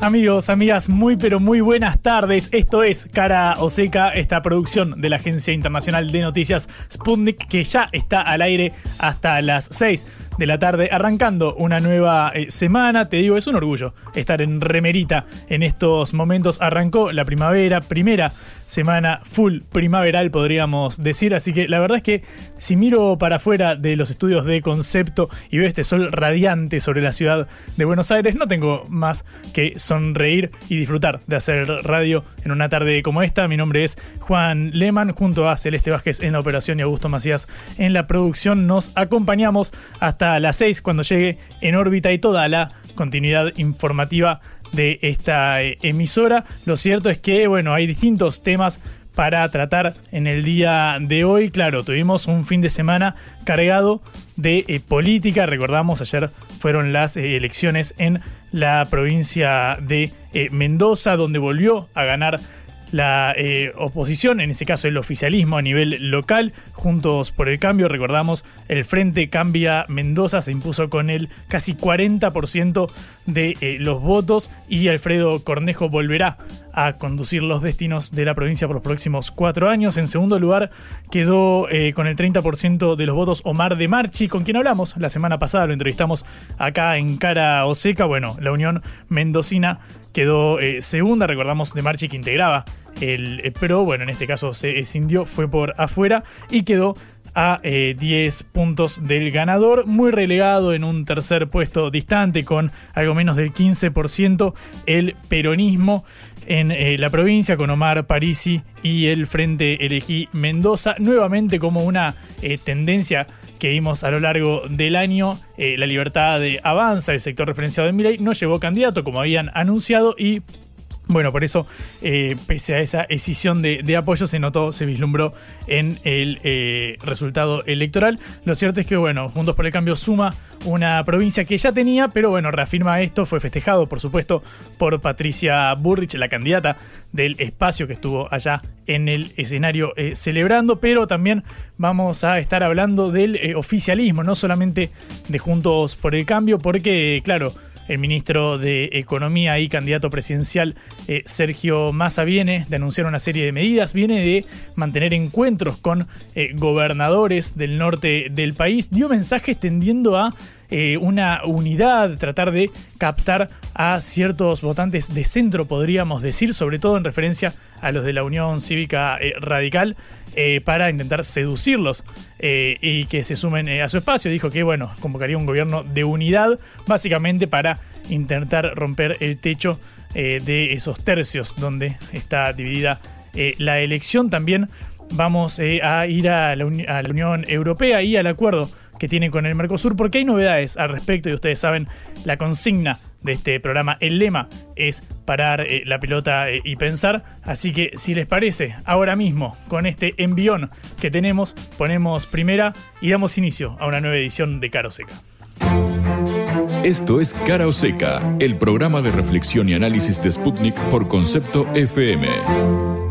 Amigos, amigas, muy pero muy buenas tardes. Esto es Cara Oseca, esta producción de la Agencia Internacional de Noticias Sputnik, que ya está al aire hasta las 6 de la tarde, arrancando una nueva eh, semana. Te digo, es un orgullo estar en remerita en estos momentos. Arrancó la primavera, primera semana full primaveral, podríamos decir. Así que la verdad es que si miro para afuera de los estudios de concepto y veo este sol radiante sobre la ciudad de Buenos Aires, no tengo más que sonreír y disfrutar de hacer radio en una tarde como esta. Mi nombre es Juan Leman, junto a Celeste Vázquez en la operación y Augusto Macías en la producción. Nos acompañamos hasta las 6 cuando llegue en órbita y toda la continuidad informativa de esta eh, emisora. Lo cierto es que, bueno, hay distintos temas para tratar en el día de hoy. Claro, tuvimos un fin de semana cargado de eh, política. Recordamos, ayer fueron las eh, elecciones en la provincia de Mendoza, donde volvió a ganar la eh, oposición, en ese caso el oficialismo a nivel local, Juntos por el Cambio, recordamos, el Frente Cambia Mendoza se impuso con el casi 40% de eh, los votos y Alfredo Cornejo volverá a conducir los destinos de la provincia por los próximos cuatro años. En segundo lugar quedó eh, con el 30% de los votos Omar de Marchi, con quien hablamos la semana pasada, lo entrevistamos acá en Cara Oseca. Bueno, la Unión Mendocina quedó eh, segunda, recordamos de Marchi que integraba el eh, PRO, bueno, en este caso se escindió, fue por afuera y quedó a 10 puntos del ganador, muy relegado en un tercer puesto distante con algo menos del 15% el peronismo en eh, la provincia con Omar Parisi y el Frente Elegí Mendoza, nuevamente como una eh, tendencia que vimos a lo largo del año, eh, la libertad de avanza, el sector referenciado de Miley, no llevó candidato como habían anunciado y bueno, por eso, eh, pese a esa escisión de, apoyo, se notó, se vislumbró en el eh, resultado electoral. Lo cierto es que, bueno, Juntos por el Cambio suma una provincia que ya tenía, pero bueno, reafirma esto. Fue festejado, por supuesto, por Patricia Burrich, la candidata del espacio que estuvo allá en el escenario eh, celebrando, pero también vamos a estar hablando del oficialismo, no solamente de Juntos por el Cambio, porque, claro, el ministro de Economía y candidato presidencial eh, Sergio Massa viene de anunciar una serie de medidas, viene de mantener encuentros con eh, gobernadores del norte del país, dio mensajes tendiendo a eh, una unidad, tratar de captar a ciertos votantes de centro, podríamos decir, sobre todo en referencia a los de la Unión Cívica Radical, para intentar seducirlos y que se sumen a su espacio. Dijo que, bueno, convocaría un gobierno de unidad, básicamente para intentar romper el techo de esos tercios donde está dividida la elección. También vamos a ir a la Unión Europea y al acuerdo que tiene con el Mercosur, porque hay novedades al respecto y ustedes saben la consigna de este programa, el lema es parar eh, la pelota eh, y pensar, así que si les parece, ahora mismo con este envión que tenemos, ponemos primera y damos inicio a una nueva edición de Caro Seca. Esto es Cara o Seca, el programa de reflexión y análisis de Sputnik por concepto FM.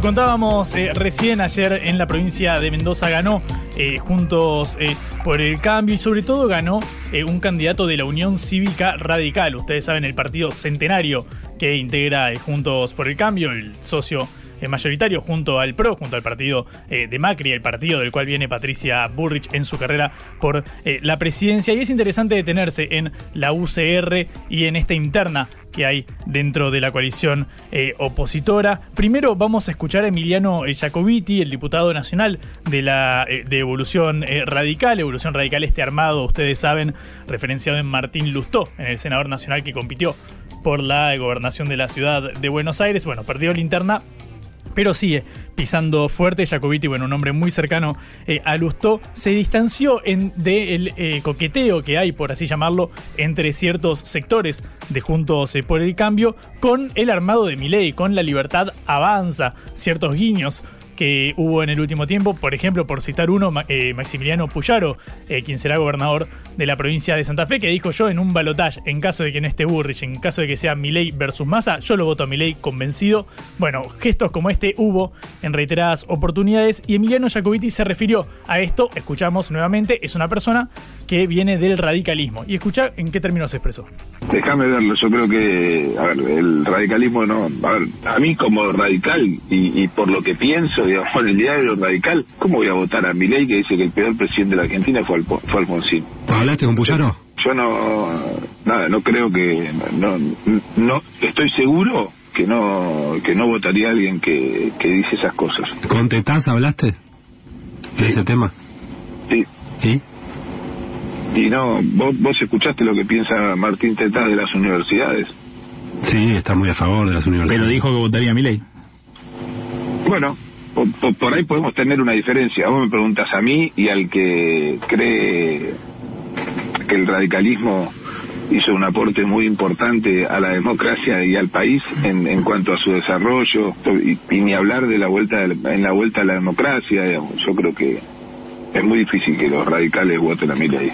Contábamos eh, recién ayer en la provincia de Mendoza ganó eh, Juntos eh, por el Cambio y sobre todo ganó un candidato de la Unión Cívica Radical. Ustedes saben el partido centenario que integra Juntos por el Cambio, el socio mayoritario junto al PRO, junto al partido de Macri, el partido del cual viene Patricia Burrich en su carrera por la presidencia. Y es interesante detenerse en la UCR y en esta interna que hay dentro de la coalición eh, opositora. Primero vamos a escuchar a Emiliano Jacobiti, el diputado nacional de la eh, de Evolución eh, Radical. Evolución Radical, este armado, ustedes saben, referenciado en Martín Lustó, en el senador nacional que compitió por la gobernación de la ciudad de Buenos Aires. Bueno, perdió linterna pero sigue pisando fuerte. Jacobiti, bueno, un hombre muy cercano eh, a se distanció del eh, coqueteo que hay, por así llamarlo, entre ciertos sectores de Juntos eh, por el Cambio con el armado de Milei, con la libertad avanza, ciertos guiños que hubo en el último tiempo, por ejemplo, por citar uno, eh, Maximiliano Puyaro, eh, quien será gobernador de la provincia de Santa Fe, que dijo yo en un balotaje, en caso de que no esté Burrich, en caso de que sea Milei versus Massa, yo lo voto a Milei convencido. Bueno, gestos como este hubo en reiteradas oportunidades y Emiliano Jacobiti se refirió a esto, escuchamos nuevamente, es una persona que viene del radicalismo. Y escucha en qué términos se expresó. Déjame verlo, yo creo que, a ver, el radicalismo no, a ver, a mí como radical y, y por lo que pienso, digamos, en el diario radical, ¿cómo voy a votar a Milei que dice que el peor presidente de la Argentina fue, fue Alfonsín? ¿Hablaste con Puyaro? Yo no, nada, no creo que, no, no, estoy seguro que no, que no votaría a alguien que, que dice esas cosas. ¿Con Tetaz hablaste de ese tema? Sí. ¿Sí? Y no, vos, vos escuchaste lo que piensa Martín Tetaz de las universidades. Sí, está muy a favor de las universidades. Pero dijo que votaría a mi ley. Bueno, por, ahí podemos tener una diferencia. Vos me preguntas a mí y al que cree que el radicalismo hizo un aporte muy importante a la democracia y al país en, en cuanto a su desarrollo y, ni hablar de la vuelta en la vuelta a la democracia yo creo que es muy difícil que los radicales voten a mi ley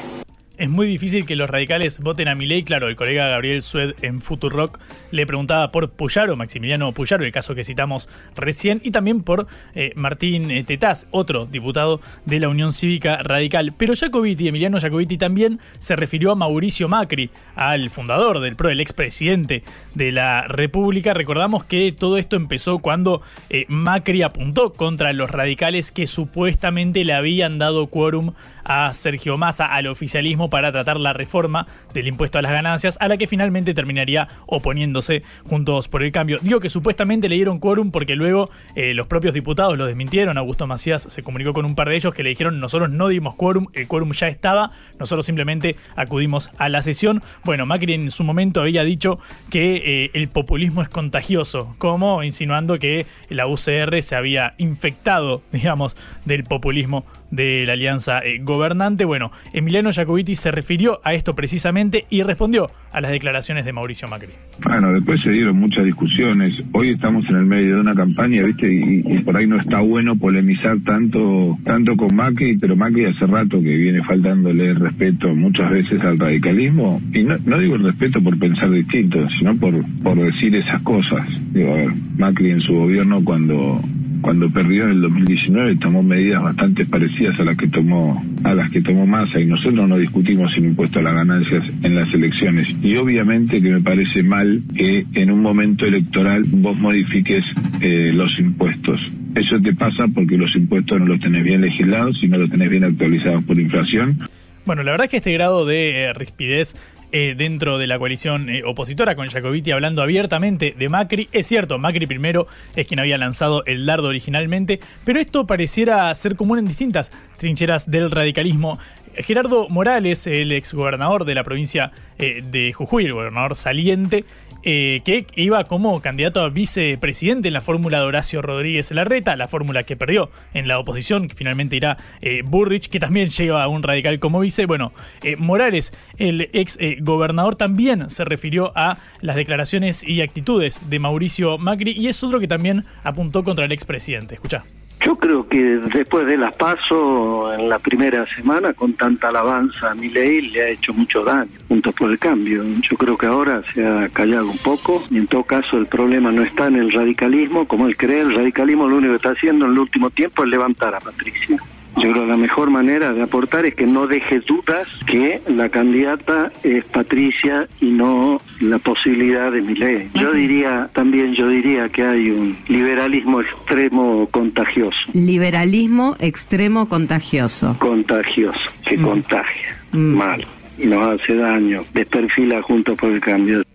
es muy difícil que los radicales voten a Milei. Claro, el colega Gabriel Sued en Futurock le preguntaba por Puyaro, Maximiliano Puyaro, el caso que citamos recién, y también por eh, Martín eh, Tetaz, otro diputado de la Unión Cívica Radical. Pero Jacobiti, Emiliano Jacobiti, también se refirió a Mauricio Macri, al fundador del PRO, el expresidente de la República. Recordamos que todo esto empezó cuando eh, Macri apuntó contra los radicales que supuestamente le habían dado quórum a Sergio Massa, al oficialismo, para tratar la reforma del impuesto a las ganancias, a la que finalmente terminaría oponiéndose juntos por el cambio. Digo que supuestamente le dieron quórum porque luego eh, los propios diputados lo desmintieron. Augusto Macías se comunicó con un par de ellos que le dijeron nosotros no dimos quórum, el quórum ya estaba, nosotros simplemente acudimos a la sesión. Bueno, Macri en su momento había dicho que eh, el populismo es contagioso, como insinuando que la UCR se había infectado, digamos, del populismo de la alianza eh, gobernante. Bueno, Emiliano Jacobiti se refirió a esto precisamente y respondió a las declaraciones de Mauricio Macri. Bueno, después se dieron muchas discusiones. Hoy estamos en el medio de una campaña, ¿viste? Y, por ahí no está bueno polemizar tanto tanto con Macri, pero Macri hace rato que viene faltándole respeto muchas veces al radicalismo. Y no, no digo el respeto por pensar distinto, sino por, por decir esas cosas. Digo, a ver, Macri en su gobierno cuando cuando perdió en el 2019 tomó medidas bastante parecidas a las que tomó a las que tomó Massa y nosotros no discutimos el impuesto a las ganancias en las elecciones. Y obviamente que me parece mal que en un momento electoral vos modifiques eh, los impuestos. Eso te pasa porque los impuestos no los tenés bien legislados y no los tenés bien actualizados por inflación bueno, la verdad es que este grado de eh, rispidez eh, dentro de la coalición eh, opositora, con Jacobiti hablando abiertamente de Macri. Es cierto, Macri primero es quien había lanzado el dardo originalmente, pero esto pareciera ser común en distintas trincheras del radicalismo. Gerardo Morales, el exgobernador de la provincia de Jujuy, el gobernador saliente, eh, que iba como candidato a vicepresidente en la fórmula de Horacio Rodríguez Larreta, la fórmula que perdió en la oposición, que finalmente irá eh, Burrich, que también lleva a un radical como vice. Bueno, eh, Morales, el ex gobernador, también se refirió a las declaraciones y actitudes de Mauricio Macri y es otro que también apuntó contra el expresidente. Escucha Yo creo que después de las pasos en la primera semana, con tanta alabanza a ley le ha hecho mucho daño, junto por el cambio. Yo creo que ahora se ha callado un poco, y en todo caso el problema no está en el radicalismo, como él cree, el radicalismo lo único que está haciendo en el último tiempo es levantar a Patricia. Yo creo que la mejor manera de aportar es que no deje dudas que la candidata es Patricia y no la posibilidad de Milei. Yo diría, también yo diría que hay un liberalismo extremo contagioso. Liberalismo extremo contagioso. Contagioso, que contagia. Mal. Nos hace daño. Desperfila junto por el cambio.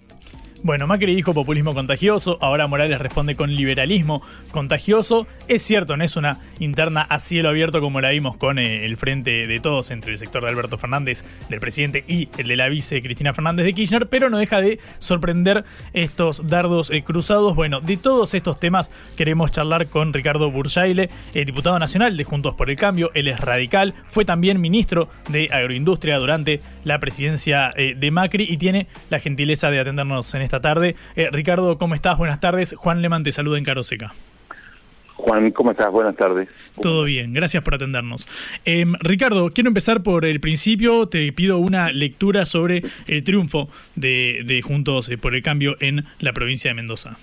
Bueno, Macri dijo populismo contagioso, ahora Morales responde con liberalismo contagioso. Es cierto, no es una interna a cielo abierto como la vimos con eh, el frente de todos entre el sector de Alberto Fernández, del presidente, y el de la vice Cristina Fernández de Kirchner, pero no deja de sorprender estos dardos eh, cruzados. Bueno, de todos estos temas queremos charlar con Ricardo Burjaile, el diputado nacional de Juntos por el Cambio. Él es radical, fue también ministro de Agroindustria durante la presidencia eh, de Macri y tiene la gentileza de atendernos en este esta tarde. Eh, Ricardo, ¿cómo estás? Buenas tardes. Juan Leman te saluda en Caroseca. Juan, ¿cómo estás? Buenas tardes. Todo bien, gracias por atendernos. Em, Ricardo, quiero empezar por el principio. Te pido una lectura sobre el triunfo de, Juntos eh, por el Cambio en la provincia de Mendoza.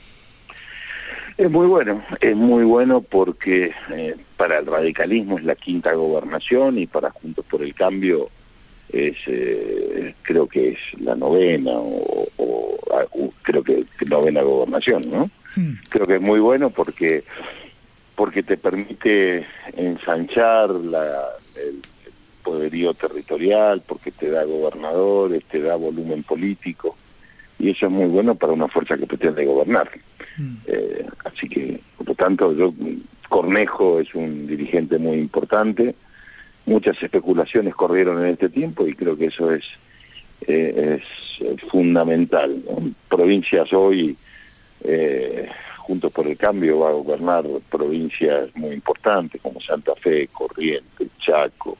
Es muy bueno, es muy bueno porque eh, para el radicalismo es la quinta gobernación y para Juntos por el Cambio es creo que es la novena o, creo que novena gobernación, ¿no? Hmm. Creo que es muy bueno porque porque te permite ensanchar la, el, poderío territorial, porque te da gobernadores, te da volumen político, y eso es muy bueno para una fuerza que pretende gobernar. Hmm. Eh, así que, por lo tanto, yo, Cornejo es un dirigente muy importante, muchas especulaciones corrieron en este tiempo y creo que eso es eh, es fundamental. Provincias hoy, eh, juntos por el cambio, va a gobernar provincias muy importantes como Santa Fe, Corrientes, Chaco,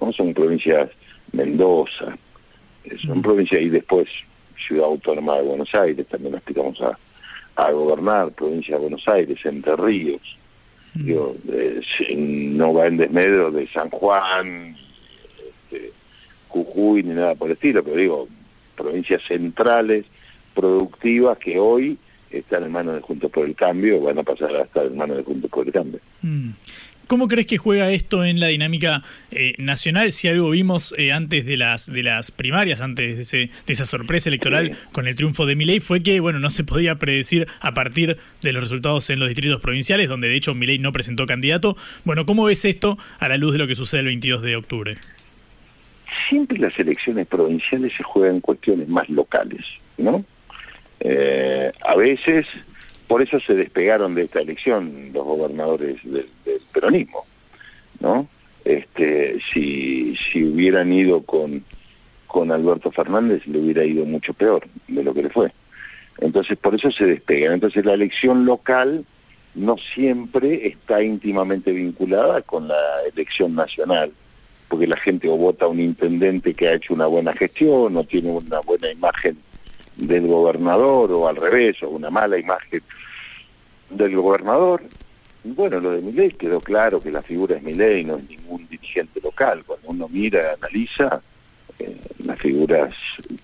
¿no? son provincias Mendoza, eh, son provincias y después Ciudad Autónoma de Buenos Aires, también aspiramos a, a gobernar, provincia de Buenos Aires, Entre Ríos, Digo, no va en desmedro de San Juan, este, Jujuy ni nada por el estilo, pero digo, provincias centrales, productivas, que hoy están en manos de Juntos por el Cambio, van a pasar a estar en manos de Juntos por el Cambio. Mm. ¿Cómo crees que juega esto en la dinámica eh, nacional? Si algo vimos eh, antes de las de las primarias, antes de, ese, de esa sorpresa electoral con el triunfo de Milei, fue que bueno no se podía predecir a partir de los resultados en los distritos provinciales, donde de hecho Milei no presentó candidato. Bueno, ¿cómo ves esto a la luz de lo que sucede el 22 de octubre? siempre las elecciones provinciales se juegan cuestiones más locales, ¿no? Eh, a veces, por eso se despegaron de esta elección los gobernadores del, peronismo, ¿no? Este, si, si hubieran ido con, con Alberto Fernández le hubiera ido mucho peor de lo que le fue. Entonces, por eso se despegan. Entonces, la elección local no siempre está íntimamente vinculada con la elección nacional porque la gente o vota a un intendente que ha hecho una buena gestión o tiene una buena imagen del gobernador o al revés, o una mala imagen del gobernador. Bueno, lo de Milei quedó claro que la figura es Milei, no es ningún dirigente local. Cuando uno mira, analiza eh, las figuras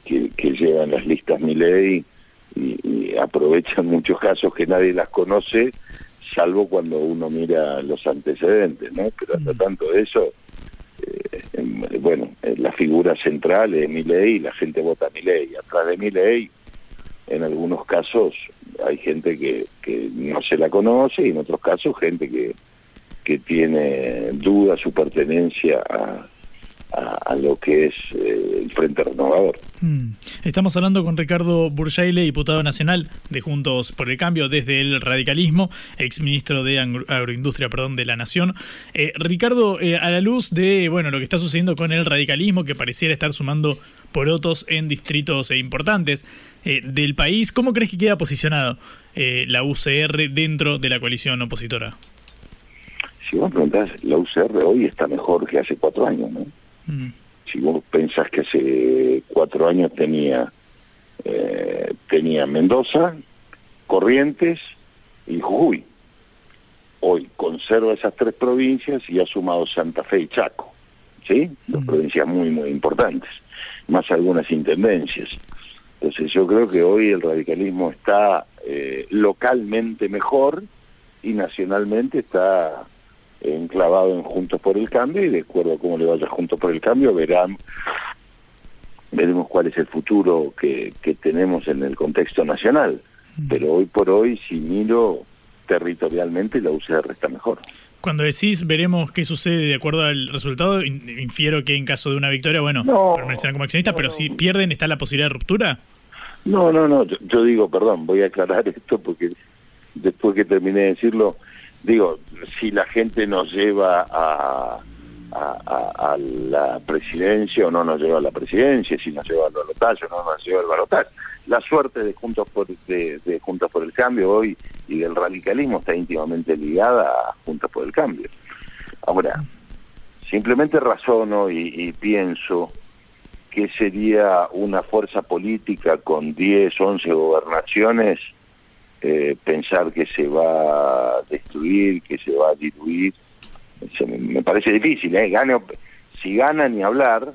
que, llevan las listas Milei y, y aprovechan muchos casos que nadie las conoce, salvo cuando uno mira los antecedentes, ¿no? Pero hasta mm. tanto de eso, eh, bueno, la figura central es ley y la gente vota a ley. Atrás de ley, en algunos casos, hay gente que, que no se la conoce y en otros casos gente que, que tiene duda su pertenencia a, a, lo que es eh, el Frente Renovador. Mm. Estamos hablando con Ricardo Burjaile, diputado nacional de Juntos por el Cambio desde el radicalismo, exministro de Agroindustria perdón, de la Nación. Eh, Ricardo, eh, a la luz de bueno lo que está sucediendo con el radicalismo, que pareciera estar sumando porotos en distritos importantes del país, ¿cómo crees que queda posicionado la UCR dentro de la coalición opositora? Si vos preguntás, la UCR hoy está mejor que hace cuatro años, ¿no? Mm. Si vos pensás que hace cuatro años tenía, eh, tenía Mendoza, Corrientes y Jujuy. hoy conserva esas tres provincias y ha sumado Santa Fe y Chaco, ¿sí? Dos provincias muy, muy importantes, más algunas intendencias. Entonces yo creo que hoy el radicalismo está eh, localmente mejor y nacionalmente está enclavado en Juntos por el Cambio y de acuerdo a cómo le vaya Juntos por el Cambio verán veremos cuál es el futuro que, que tenemos en el contexto nacional. Pero hoy por hoy, si miro territorialmente, la UCR está mejor. Cuando decís veremos qué sucede de acuerdo al resultado, infiero que en caso de una victoria, bueno, no, permanecerán como accionistas, pero si pierden, ¿está la posibilidad de ruptura? No, no, no, yo, yo, digo, perdón, voy a aclarar esto porque después que terminé de decirlo, digo, si la gente nos lleva a, la presidencia o no nos lleva a la presidencia, si nos lleva al balotaje o no nos lleva al balotaje. La suerte de Juntos, por, de, de Juntos por el Cambio hoy y del radicalismo está íntimamente ligada a Juntos por el Cambio. Ahora, simplemente razono y, y pienso que sería una fuerza política con 10, 11 gobernaciones eh, pensar que se va a destruir, que se va a diluir, me, parece difícil, ¿eh? Si gana ni hablar,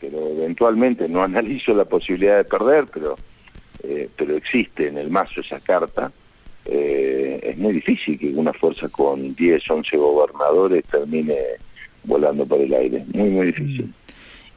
pero eventualmente no analizo la posibilidad de perder, pero, eh, pero existe en el mazo esa carta, eh, es muy difícil que una fuerza con 10, 11 gobernadores termine volando por el aire, muy, muy difícil.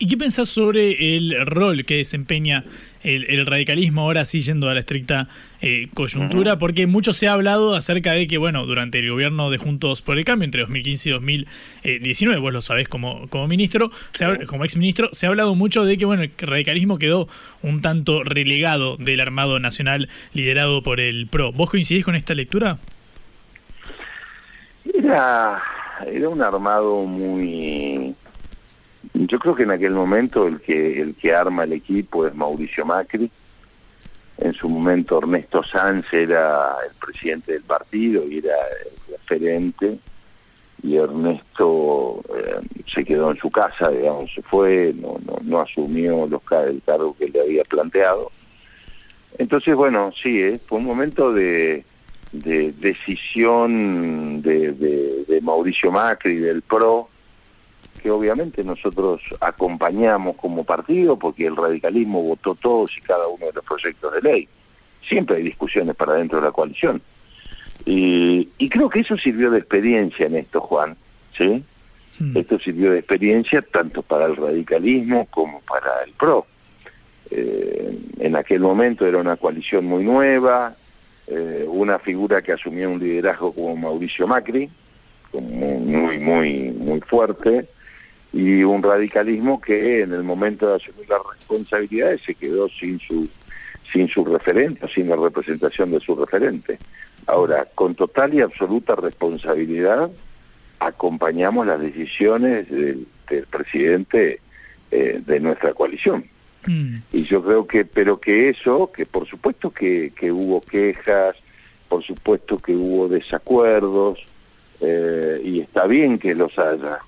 ¿Y qué pensás sobre el rol que desempeña el, el radicalismo ahora sí yendo a la estricta eh, coyuntura? Porque mucho se ha hablado acerca de que, bueno, durante el gobierno de Juntos por el Cambio, entre 2015 y 2019, vos lo sabés como, como ministro, se ha, como exministro, se ha hablado mucho de que, bueno, el radicalismo quedó un tanto relegado del Armado Nacional liderado por el PRO. ¿Vos coincidís con esta lectura? Era, era un armado muy yo creo que en aquel momento el que el que arma el equipo es Mauricio Macri. En su momento Ernesto Sanz era el presidente del partido y era el referente. Y Ernesto eh, se quedó en su casa, digamos, se fue, no, no, no asumió los, el cargo que le había planteado. Entonces, bueno, sí, eh, fue un momento de, de decisión de, de, de Mauricio Macri, del PRO, que obviamente nosotros acompañamos como partido porque el radicalismo votó todos y cada uno de los proyectos de ley. Siempre hay discusiones para dentro de la coalición. Y, y creo que eso sirvió de experiencia en esto, Juan. ¿sí? Hmm. Esto sirvió de experiencia tanto para el radicalismo como para el PRO. Eh, en aquel momento era una coalición muy nueva, eh, una figura que asumía un liderazgo como Mauricio Macri, como muy, muy, muy fuerte, y un radicalismo que en el momento de asumir las responsabilidades se quedó sin su sin su referente, sin la representación de su referente. Ahora, con total y absoluta responsabilidad, acompañamos las decisiones del, del presidente eh, de nuestra coalición. Mm. Y yo creo que, pero que eso, que por supuesto que, que hubo quejas, por supuesto que hubo desacuerdos, eh, y está bien que los haya,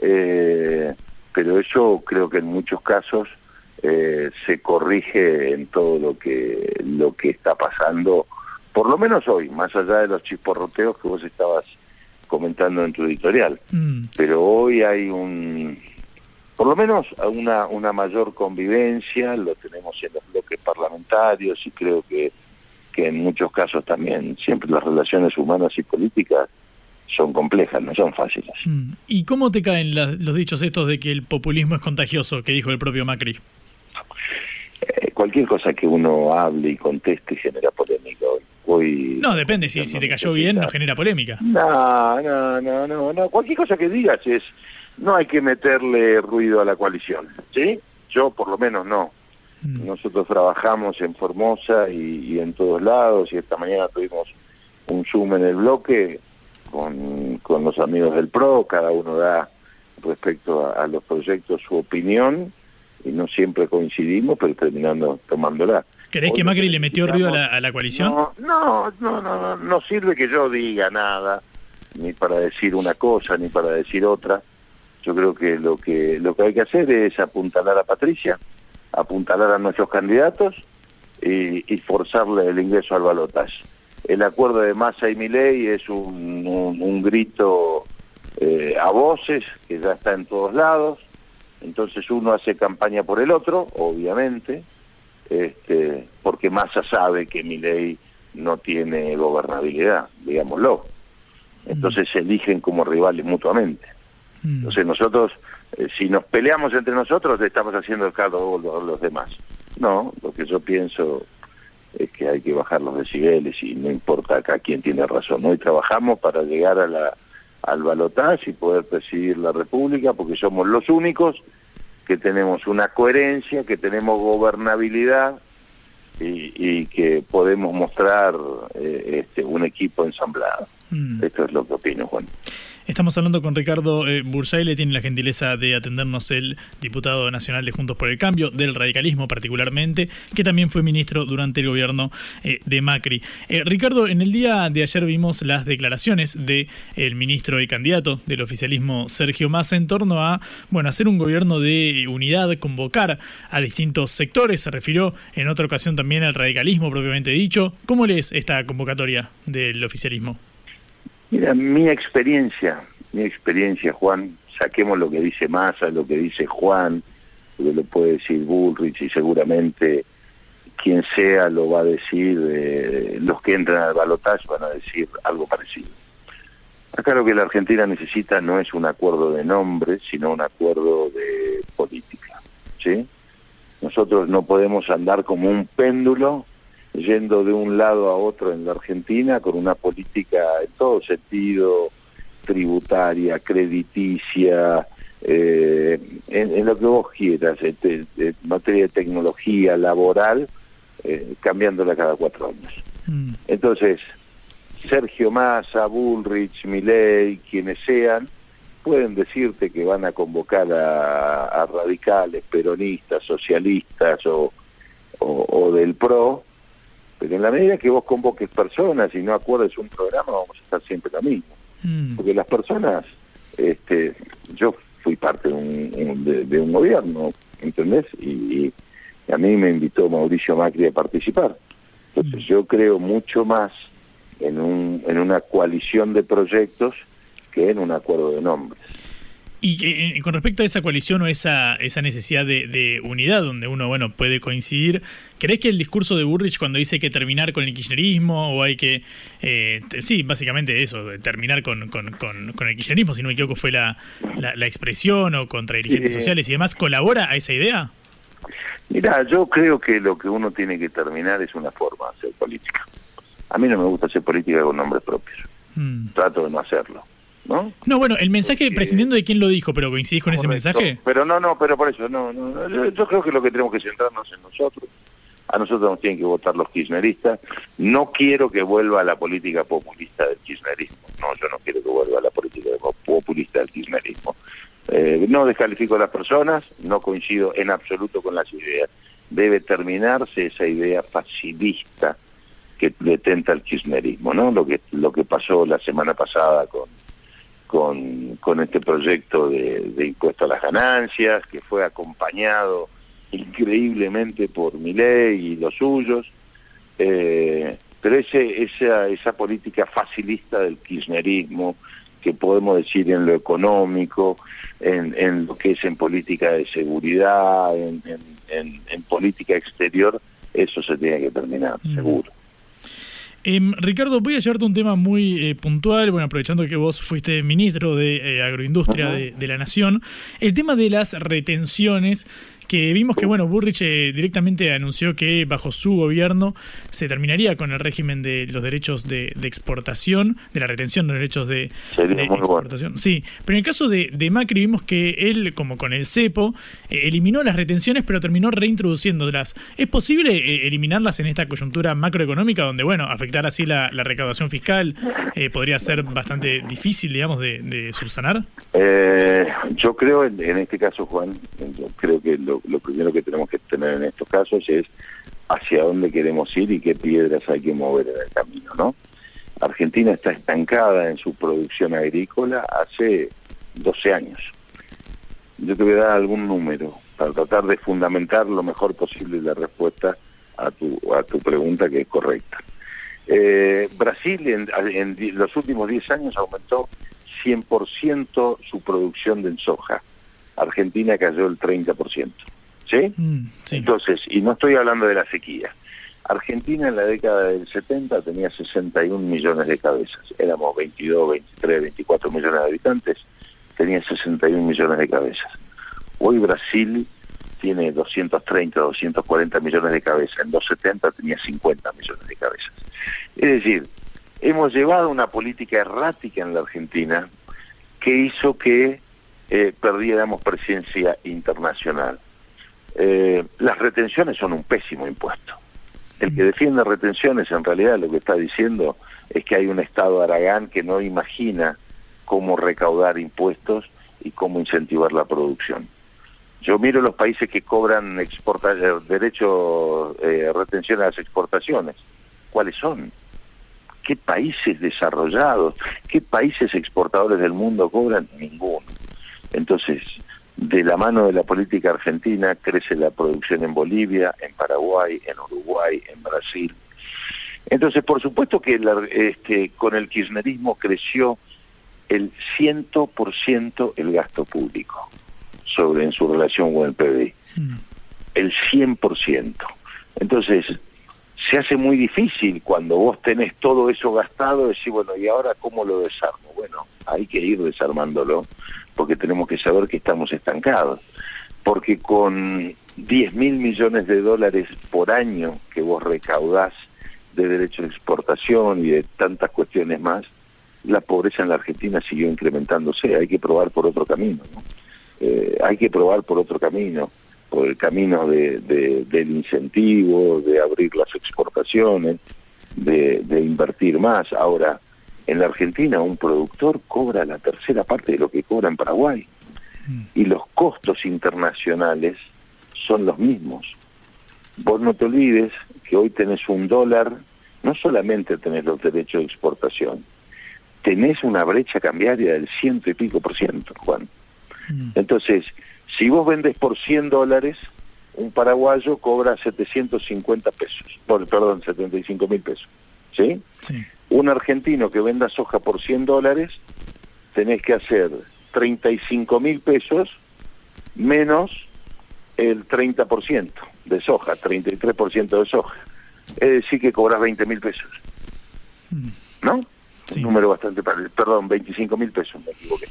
eh, pero eso creo que en muchos casos eh, se corrige en todo lo que lo que está pasando, por lo menos hoy, más allá de los chisporroteos que vos estabas comentando en tu editorial. Mm. Pero hoy hay un, por lo menos una, una mayor convivencia, lo tenemos en los bloques parlamentarios y creo que, que en muchos casos también, siempre las relaciones humanas y políticas son complejas, no son fáciles. Mm. ¿Y cómo te caen la, los dichos estos de que el populismo es contagioso, que dijo el propio Macri? Eh, cualquier cosa que uno hable y conteste genera polémica hoy. hoy no, depende, si, si te cayó bien no genera polémica. No, no, no, no, no, cualquier cosa que digas es, no hay que meterle ruido a la coalición, ¿sí? Yo por lo menos no. Mm. Nosotros trabajamos en Formosa y, y en todos lados y esta mañana tuvimos un Zoom en el bloque con, con los amigos del PRO, cada uno da respecto a, a, los proyectos su opinión y no siempre coincidimos, pero terminando tomándola. ¿Crees que Macri le metió ruido a la, a la coalición? No, no, no, no, no, sirve que yo diga nada, ni para decir una cosa, ni para decir otra. Yo creo que lo que lo que hay que hacer es apuntalar a Patricia, apuntalar a nuestros candidatos y, y forzarle el ingreso al balotaje. El acuerdo de Massa y Milei es un, un, un grito eh, a voces que ya está en todos lados, entonces uno hace campaña por el otro, obviamente, este, porque Massa sabe que Milei no tiene gobernabilidad, digámoslo. Entonces se eligen como rivales mutuamente. Entonces nosotros, eh, si nos peleamos entre nosotros, le estamos haciendo el caldo a los demás. No, lo que yo pienso es que hay que bajar los decibeles y no importa acá quién tiene razón. Hoy trabajamos para llegar a la, al balotaje y poder presidir la República porque somos los únicos que tenemos una coherencia, que tenemos gobernabilidad y, y que podemos mostrar eh, este, un equipo ensamblado. Mm. Esto es lo que opino, Juan. Estamos hablando con Ricardo eh, Bursaile, tiene la gentileza de atendernos el diputado nacional de Juntos por el Cambio, del radicalismo particularmente, que también fue ministro durante el gobierno eh, de Macri. Eh, Ricardo, en el día de ayer vimos las declaraciones del el ministro y candidato del oficialismo Sergio Massa en torno a, bueno, hacer un gobierno de unidad, convocar a distintos sectores, se refirió en otra ocasión también al radicalismo propiamente dicho. ¿Cómo lees esta convocatoria del oficialismo? Mira, mi experiencia, mi experiencia, Juan, saquemos lo que dice Massa, lo que dice Juan, lo que lo puede decir Bullrich y seguramente quien sea lo va a decir, eh, los que entran al balotaje van a decir algo parecido. Acá lo que la Argentina necesita no es un acuerdo de nombre, sino un acuerdo de política, ¿sí? Nosotros no podemos andar como un péndulo yendo de un lado a otro en la Argentina con una política en todo sentido, tributaria, crediticia, eh, en, en, lo que vos quieras, en, en materia de tecnología, laboral, eh, cambiándola cada cuatro años. Mm. Entonces, Sergio Massa, Bullrich, Milei, quienes sean, pueden decirte que van a convocar a, a radicales, peronistas, socialistas o, o, o del PRO, pero en la medida que vos convoques personas y no acuerdes un programa, vamos a estar siempre lo mismo. Mm. Porque las personas, este, yo fui parte de un, de, de un gobierno, ¿entendés? Y, y, a mí me invitó Mauricio Macri a participar. Entonces mm. yo creo mucho más en, un, en una coalición de proyectos que en un acuerdo de nombres. Y eh, con respecto a esa coalición o esa, esa necesidad de, de, unidad donde uno bueno puede coincidir, ¿crees que el discurso de Burrich cuando dice que terminar con el kirchnerismo o hay que, eh, sí, básicamente eso, terminar con, con, con, con, el kirchnerismo, si no me equivoco fue la, la, la expresión o contra dirigentes sociales y demás, colabora a esa idea? Mira, yo creo que lo que uno tiene que terminar es una forma de hacer política. A mí no me gusta hacer política con nombres propios. Mm. Trato de no hacerlo. ¿No? No, bueno, el mensaje, Porque- prescindiendo de quién lo dijo, pero coincidís con ese Correcto. mensaje. Pero no, no, pero por eso, no, no, yo, yo creo que lo que tenemos que centrarnos en nosotros. A nosotros nos tienen que votar los kirchneristas. No quiero que vuelva a la política populista del kirchnerismo. No, yo no quiero que vuelva a la política populista del kirchnerismo. Eh, no descalifico a las personas, no coincido en absoluto con las ideas. Debe terminarse esa idea facilista que detenta el kirchnerismo, ¿no? Lo que lo que pasó la semana pasada con con, con este proyecto de, de impuesto a las ganancias, que fue acompañado increíblemente por Milei y los suyos, eh, pero ese, esa, esa política facilista del kirchnerismo, que podemos decir en lo económico, en, en lo que es en política de seguridad, en, en, en, en política exterior, eso se tiene que terminar, Mm. seguro. Em, Ricardo, voy a llevarte un tema muy eh, puntual, bueno, aprovechando que vos fuiste ministro de eh, Agroindustria de la Nación, el tema de las retenciones, que vimos que, bueno, Burrich eh, directamente anunció que bajo su gobierno se terminaría con el régimen de los derechos de, de exportación, de la retención de los derechos de, bueno. exportación. Sí, pero en el caso de, de Macri vimos que él, como con el cepo, eh, eliminó las retenciones, pero terminó reintroduciéndolas. ¿Es posible eh, eliminarlas en esta coyuntura macroeconómica donde, bueno, afectar así la, la recaudación fiscal podría ser bastante difícil, digamos, de, subsanar? Eh, yo creo, en, en este caso, Juan, yo creo que lo, lo primero que tenemos que tener en estos casos es hacia dónde queremos ir y qué piedras hay que mover en el camino, ¿no? Argentina está estancada en su producción agrícola hace 12 años. Yo te voy a dar algún número para tratar de fundamentar lo mejor posible la respuesta a tu, a tu pregunta que es correcta. Eh, Brasil en, en los últimos 10 años aumentó 100% su producción de soja. Argentina cayó el 30%. ¿Sí? Entonces, y no estoy hablando de la sequía. Argentina en la década del 70 tenía 61 millones de cabezas. Éramos 22, 23, 24 millones de habitantes. Tenía 61 millones de cabezas. Hoy Brasil tiene 230, 240 millones de cabezas. En los 70 tenía 50 millones de cabezas. Es decir, hemos llevado una política errática en la Argentina que hizo que eh, perdiéramos presencia internacional. Eh, las retenciones son un pésimo impuesto. El que defiende retenciones en realidad lo que está diciendo es que hay un Estado Aragán que no imagina cómo recaudar impuestos y cómo incentivar la producción. Yo miro los países que cobran exporta eh, derecho eh, retención a las exportaciones. ¿Cuáles son? ¿Qué países desarrollados, qué países exportadores del mundo cobran? Ninguno. Entonces, de la mano de la política argentina crece la producción en Bolivia, en Paraguay, en Uruguay, en Brasil. Entonces, por supuesto que la- este, con el kirchnerismo creció el 100% el gasto público sobre en su relación con el PBI. El 100%. Entonces, se hace muy difícil cuando vos tenés todo eso gastado, decir, bueno, ¿y ahora cómo lo desarmo? Bueno, hay que ir desarmándolo, porque tenemos que saber que estamos estancados. Porque con 10 mil millones de dólares por año que vos recaudás de derechos de exportación y de tantas cuestiones más, la pobreza en la Argentina siguió incrementándose. Hay que probar por otro camino. ¿no? Eh, hay que probar por otro camino, por el camino de, de- del incentivo, de abrir las exportaciones, de invertir más. Ahora, en la Argentina un productor cobra la tercera parte de lo que cobra en Paraguay y los costos internacionales son los mismos. Vos no te olvides que hoy tenés un dólar, no solamente tenés los derechos de exportación, tenés una brecha cambiaria del ciento y pico por ciento, Juan. Entonces, si vos vendes por 100 dólares, un paraguayo cobra 750 pesos, por, perdón, 75 mil pesos. ¿Sí? Un argentino que venda soja por 100 dólares, tenés que hacer 35 mil pesos menos el 30% de soja, 33% de soja. Es decir, que cobras 20 mil pesos. ¿No? Un número bastante, perdón, 25 mil pesos, me equivoqué.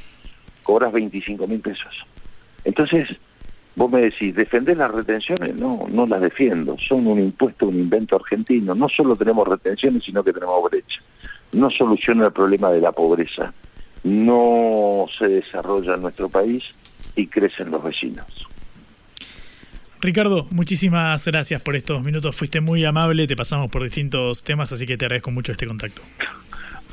Cobras 25 mil pesos. Entonces, vos me decís, ¿defendés las retenciones? No, no las defiendo. Son un impuesto, un invento argentino. No solo tenemos retenciones, sino que tenemos brecha. No soluciona el problema de la pobreza. No se desarrolla nuestro país y crecen los vecinos. Ricardo, muchísimas gracias por estos minutos. Fuiste muy amable, te pasamos por distintos temas, así que te agradezco mucho este contacto.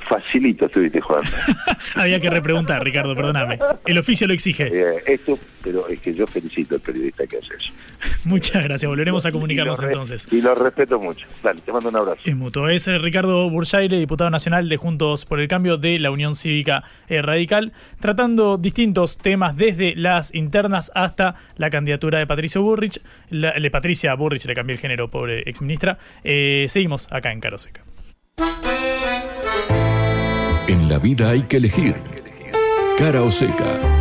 Facilito estuviste jugando. Había que repreguntar, Ricardo, perdóname. El oficio lo exige. Eh, esto, pero es que yo felicito al periodista que hace eso. Muchas gracias, volveremos a Y lo comunicarnos entonces. Y lo respeto mucho. Dale, te mando un abrazo. Es mutuo. Es eh, Ricardo Bursaire, diputado nacional de Juntos por el Cambio de la Unión Cívica eh, Radical, tratando distintos temas desde las internas hasta la candidatura de Patricio Burrich. La, le- Patricia Burrich, le cambié el género, pobre exministra. Eh, seguimos acá en Caroseca. En la vida hay que elegir. Cara o seca.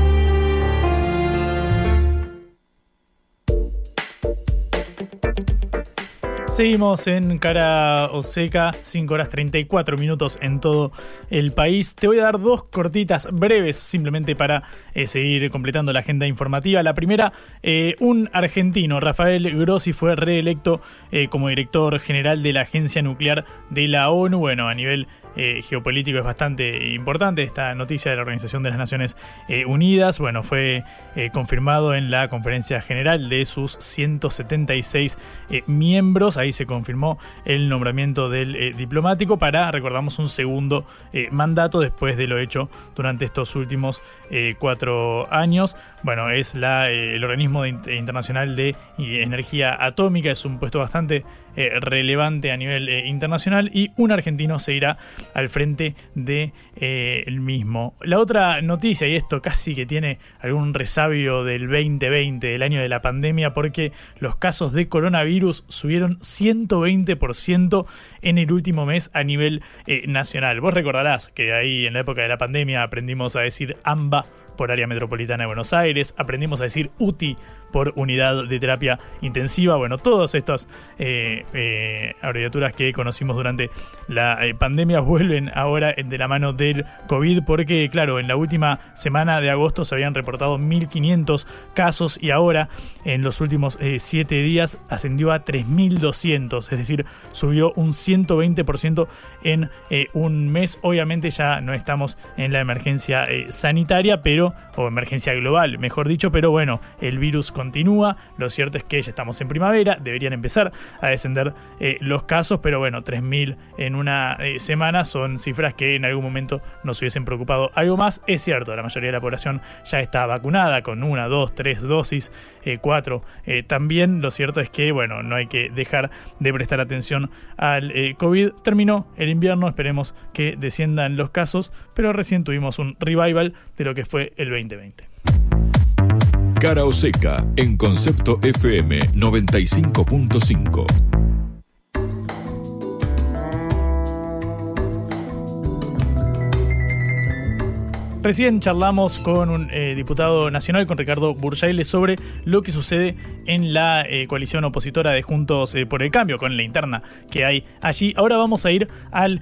Seguimos en Cara o Seca, 5 horas 34 minutos en todo el país. Te voy a dar dos cortitas breves simplemente para eh, seguir completando la agenda informativa. La primera, eh, un argentino, Rafael Grossi, fue reelecto eh, como director general de la Agencia Nuclear de la ONU. Bueno, a nivel geopolítico es bastante importante esta noticia de la Organización de las Naciones Unidas. Bueno, fue confirmado en la conferencia general de sus 176 eh, miembros. Ahí se confirmó el nombramiento del eh, diplomático para, recordamos, un segundo eh, mandato después de lo hecho durante estos últimos eh, cuatro años. Bueno, es la, el organismo internacional de energía atómica, es un puesto bastante eh, relevante a nivel eh, internacional y un argentino se irá al frente de eh, el mismo. La otra noticia, y esto casi que tiene algún resabio del 2020, del año de la pandemia, porque los casos de coronavirus subieron 120% en el último mes a nivel nacional. Vos recordarás que ahí en la época de la pandemia aprendimos a decir AMBA por área metropolitana de Buenos Aires, aprendimos a decir UTI por unidad de terapia intensiva, bueno, todas estas eh, eh, abreviaturas que conocimos durante la eh, pandemia vuelven ahora de la mano del COVID porque, claro, en la última semana de agosto se habían reportado 1.500 casos y ahora en los últimos 7 días ascendió a 3.200, es decir, subió un 120% en un mes. Obviamente ya no estamos en la emergencia sanitaria, pero o emergencia global, mejor dicho, pero bueno, el virus continúa. Lo cierto es que ya estamos en primavera, deberían empezar a descender eh, los casos, pero bueno, 3.000 en una eh, semana son cifras que en algún momento nos hubiesen preocupado algo más. Es cierto, la mayoría de la población ya está vacunada con una, dos, tres dosis, eh, cuatro. también lo cierto es que, bueno, no hay que dejar de prestar atención al COVID. Terminó el invierno, esperemos que desciendan los casos, pero recién tuvimos un revival de lo que fue el 2020. Cara o seca en concepto FM 95.5. Recién charlamos con un eh, diputado nacional, con Ricardo Burjaile, sobre lo que sucede en la eh, coalición opositora de Juntos eh, por el Cambio, con la interna que hay allí. Ahora vamos a ir al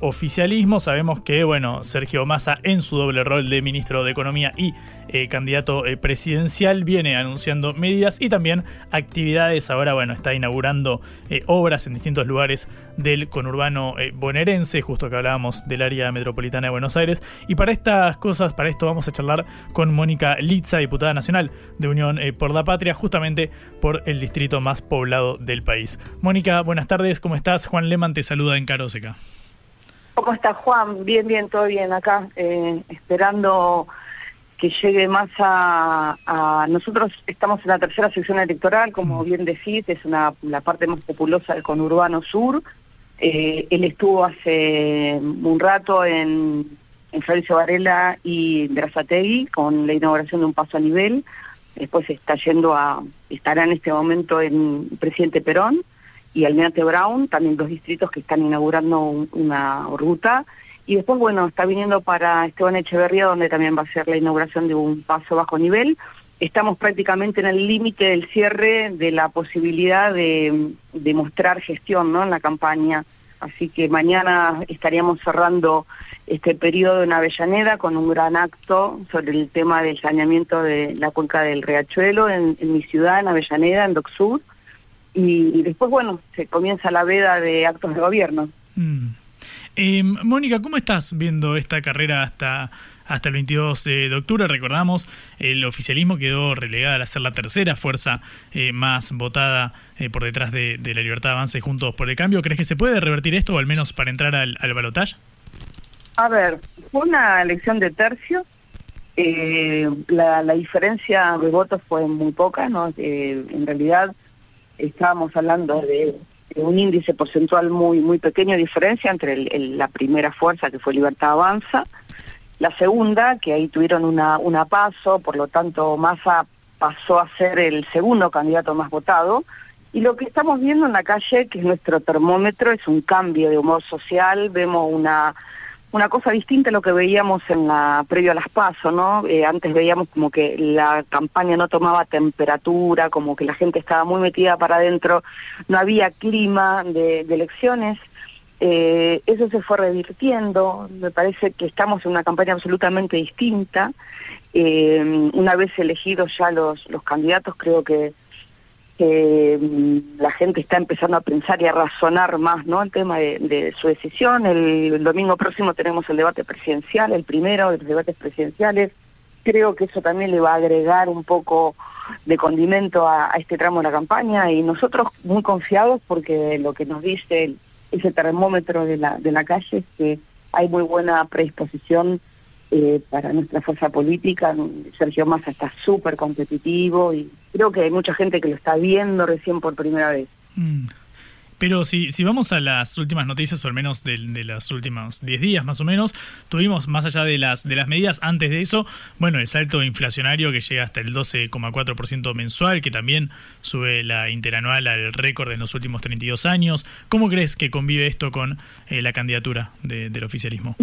oficialismo. Sabemos que, bueno, Sergio Massa, en su doble rol de ministro de Economía y candidato presidencial, viene anunciando medidas y también actividades. Ahora, bueno, está inaugurando obras en distintos lugares del conurbano bonaerense, justo que hablábamos del área metropolitana de Buenos Aires. Y para estas cosas. Para esto vamos a charlar con Mónica Litza, diputada nacional de Unión eh, por la Patria, justamente por el distrito más poblado del país. Mónica, buenas tardes, ¿cómo estás? Juan Leman te saluda en Caroseca. ¿Cómo estás, Juan? Bien, bien, todo bien acá, eh, esperando que llegue más a, Nosotros estamos en la tercera sección electoral, como bien decís, es una, la parte más populosa del conurbano sur. Eh, él estuvo hace un rato en Florencio Varela y Berazategui con la inauguración de un paso a nivel. Después está yendo a, estará en este momento en Presidente Perón y Almirante Brown, también dos distritos que están inaugurando una ruta. Y después, bueno, está viniendo para Esteban Echeverría, donde también va a ser la inauguración de un paso bajo nivel. Estamos prácticamente en el límite del cierre de la posibilidad de, de mostrar gestión ¿no? en la campaña. Así que mañana estaríamos cerrando este periodo en Avellaneda con un gran acto sobre el tema del saneamiento de la cuenca del Riachuelo en, mi ciudad, en Avellaneda, en Doc Sur. Y, después, bueno, se comienza la veda de actos de gobierno. Mm. Eh, Mónica, ¿cómo estás viendo esta carrera hasta, hasta el 22 de octubre? Recordamos, el oficialismo quedó relegada a ser la tercera fuerza eh, más votada eh, por detrás de, la libertad de avance juntos por el cambio. ¿Crees que se puede revertir esto o al menos para entrar al, al balotaje? A ver, fue una elección de tercio. Eh, la, diferencia de votos fue muy poca, ¿no? Eh, en realidad estábamos hablando de, un índice porcentual muy muy pequeño diferencia entre la primera fuerza que fue Libertad Avanza, la segunda que ahí tuvieron una, una paso, por lo tanto Massa pasó a ser el segundo candidato más votado. Y lo que estamos viendo en la calle, que es nuestro termómetro, es un cambio de humor social, vemos una una cosa distinta a lo que veíamos en la previo a las PASO, ¿no? Eh, antes veíamos como que la campaña no tomaba temperatura, como que la gente estaba muy metida para adentro, no había clima de, elecciones. Eh, eso se fue revirtiendo, me parece que estamos en una campaña absolutamente distinta. Eh, una vez elegidos ya los, los candidatos, creo que mm, la gente está empezando a pensar y a razonar más ¿no? el tema de, su decisión. El, domingo próximo tenemos el debate presidencial, el primero de los debates presidenciales. Creo que eso también le va a agregar un poco de condimento a, este tramo de la campaña y nosotros muy confiados porque lo que nos dice ese termómetro de la, de la calle es que hay muy buena predisposición eh, para nuestra fuerza política. Sergio Massa está súper competitivo y creo que hay mucha gente que lo está viendo recién por primera vez. Mm. Pero si, si vamos a las últimas noticias, o al menos de, de los últimos 10 días más o menos, tuvimos más allá de las, de las medidas, antes de eso, bueno, el salto inflacionario que llega hasta el 12,4% mensual, que también sube la interanual al récord en los últimos 32 años. ¿Cómo crees que convive esto con eh, la candidatura de, del oficialismo?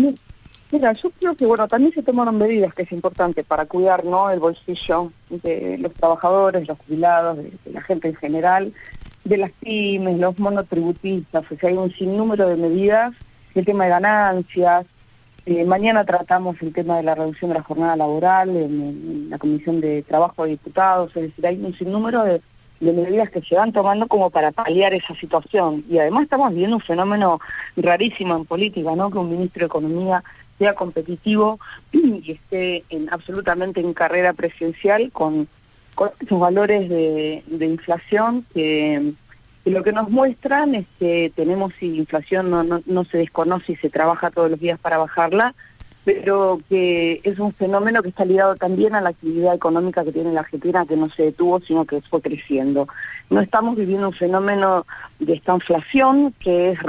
Mira, yo creo que bueno, también se tomaron medidas que es importante para cuidar ¿no? el bolsillo de los trabajadores, los jubilados, de, de la gente en general de las pymes, los monotributistas, o sea, hay un sinnúmero de medidas, el tema de ganancias, eh, mañana tratamos el tema de la reducción de la jornada laboral en, la Comisión de Trabajo de Diputados, es decir, hay un sinnúmero de, de medidas que se van tomando como para paliar esa situación. Y además estamos viviendo un fenómeno rarísimo en política, ¿no? Que un ministro de Economía sea competitivo y esté en, absolutamente en carrera presidencial con con esos valores de, inflación que, lo que nos muestran es que tenemos inflación no, no, no se desconoce y se trabaja todos los días para bajarla, pero que es un fenómeno que está ligado también a la actividad económica que tiene la Argentina, que no se detuvo, sino que fue creciendo. No estamos viviendo un fenómeno de esta inflación, que es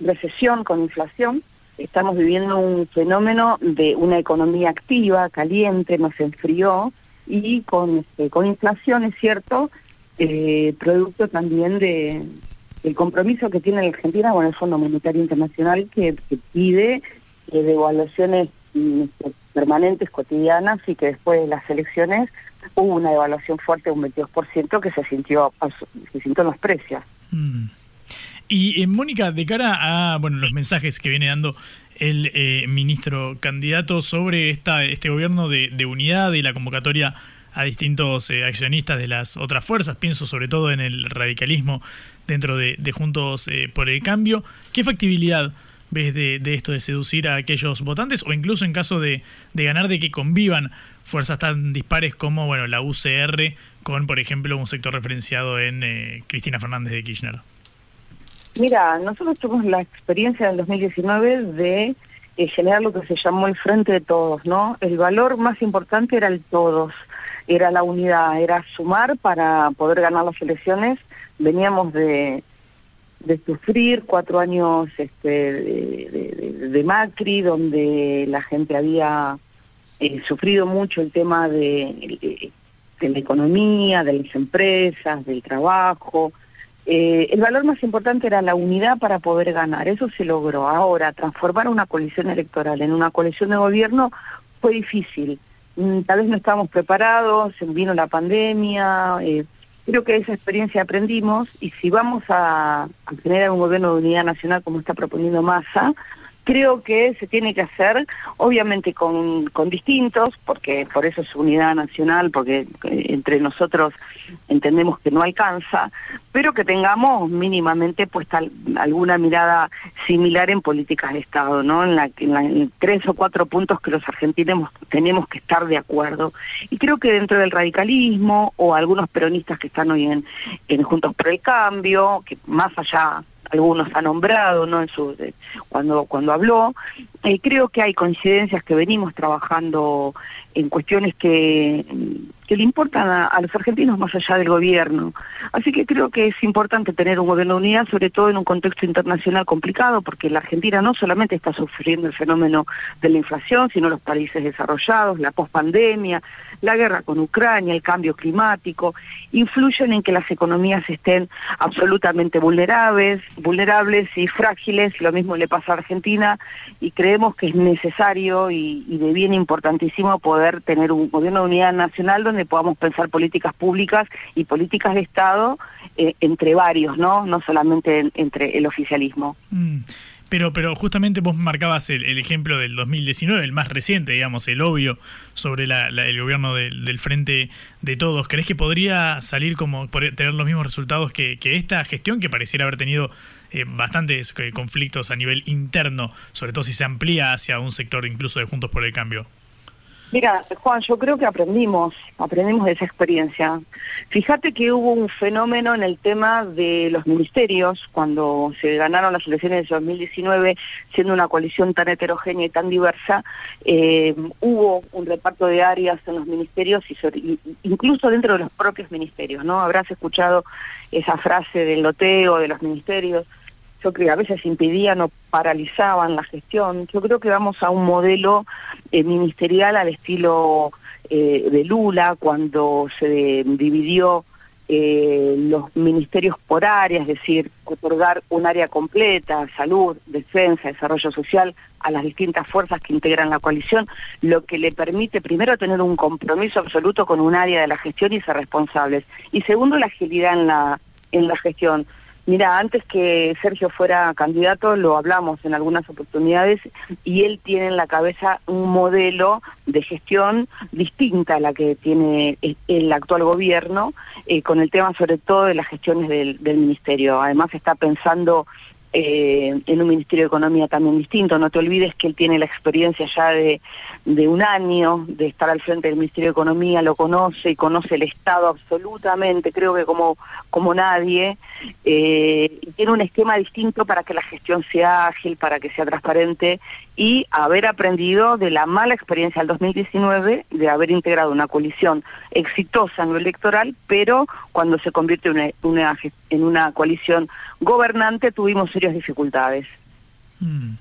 recesión con inflación, estamos viviendo un fenómeno de una economía activa, caliente, no se enfrió, y con, este, con inflación, es cierto, eh, producto también de el compromiso que tiene la Argentina con el Fondo Monetario Internacional que, que pide eh, devaluaciones este, permanentes, cotidianas, y que después de las elecciones hubo una devaluación fuerte de un 22% que se sintió, se sintió en los precios. Mm. Y eh, Mónica, de cara a bueno los mensajes que viene dando el eh, ministro candidato sobre esta, este gobierno de, unidad y la convocatoria a distintos eh, accionistas de las otras fuerzas. Pienso sobre todo en el radicalismo dentro de, Juntos eh, por el Cambio. ¿Qué factibilidad ves de, esto de seducir a aquellos votantes o incluso en caso de, ganar de que convivan fuerzas tan dispares como bueno la UCR con, por ejemplo, un sector referenciado en Cristina Fernández de Kirchner? Mira, nosotros tuvimos la experiencia del 2019 de eh, generar lo que se llamó el frente de todos, ¿no? El valor más importante era el todos, era la unidad, era sumar para poder ganar las elecciones. Veníamos de, de sufrir cuatro años este, de, Macri, donde la gente había eh, sufrido mucho el tema de, de la economía, de las empresas, del trabajo, eh, el valor más importante era la unidad para poder ganar, eso se logró. Ahora, transformar una coalición electoral en una coalición de gobierno fue difícil. Mm, tal vez no estábamos preparados, vino la pandemia, eh, creo que esa experiencia aprendimos y si vamos a, a tener un gobierno de unidad nacional como está proponiendo Massa, creo que se tiene que hacer, obviamente con, con distintos, porque por eso es unidad nacional, porque eh, entre nosotros entendemos que no alcanza, pero que tengamos mínimamente puesta alguna mirada similar en políticas de Estado, ¿no? En, la, en, tres o cuatro puntos que los argentinos tenemos que estar de acuerdo. Y creo que dentro del radicalismo o algunos peronistas que están hoy en, en Juntos por el Cambio, que más allá algunos ha nombrado no en su cuando cuando habló eh, creo que hay coincidencias que venimos trabajando en cuestiones que que le importan a, a, los argentinos más allá del gobierno. Así que creo que es importante tener un gobierno de unidad, sobre todo en un contexto internacional complicado, porque la Argentina no solamente está sufriendo el fenómeno de la inflación, sino los países desarrollados, la pospandemia, la guerra con Ucrania, el cambio climático, influyen en que las economías estén absolutamente vulnerables, vulnerables y frágiles, lo mismo le pasa a Argentina, y creemos que es necesario y, y de bien importantísimo poder tener un gobierno de unidad nacional donde podamos pensar políticas públicas y políticas de Estado eh, entre varios, ¿no? No solamente en, entre el oficialismo. Mm. Pero, pero justamente vos marcabas el, ejemplo del 2019, el más reciente, digamos, el obvio, sobre la, el gobierno de, del Frente de Todos. ¿Crees que podría salir como tener los mismos resultados que, que esta gestión, que pareciera haber tenido eh, bastantes eh, conflictos a nivel interno, sobre todo si se amplía hacia un sector incluso de Juntos por el Cambio? Mira, Juan, yo creo que aprendimos, aprendimos de esa experiencia. Fíjate que hubo un fenómeno en el tema de los ministerios, cuando se ganaron las elecciones de 2019, siendo una coalición tan heterogénea y tan diversa, eh, hubo un reparto de áreas en los ministerios, y incluso dentro de los propios ministerios, ¿no? Habrás escuchado esa frase del loteo de los ministerios yo creo que a veces impedían o paralizaban la gestión. Yo creo que vamos a un modelo eh, ministerial al estilo eh, de Lula, cuando se dividió eh, los ministerios por áreas, es decir, otorgar un área completa, salud, defensa, desarrollo social, a las distintas fuerzas que integran la coalición, lo que le permite primero tener un compromiso absoluto con un área de la gestión y ser responsables. Y segundo, la agilidad en la, en la gestión. Mira, antes que Sergio fuera candidato lo hablamos en algunas oportunidades y él tiene en la cabeza un modelo de gestión distinta a la que tiene el actual gobierno, eh, con el tema sobre todo de las gestiones del, del ministerio. Además está pensando eh, en un Ministerio de Economía también distinto. No te olvides que él tiene la experiencia ya de, un año de estar al frente del Ministerio de Economía, lo conoce y conoce el Estado absolutamente, creo que como, como nadie, eh, y tiene un esquema distinto para que la gestión sea ágil, para que sea transparente y haber aprendido de la mala experiencia del 2019 de haber integrado una coalición exitosa en lo electoral, pero cuando se convierte en una, en una coalición gobernante tuvimos serias dificultades. Mm.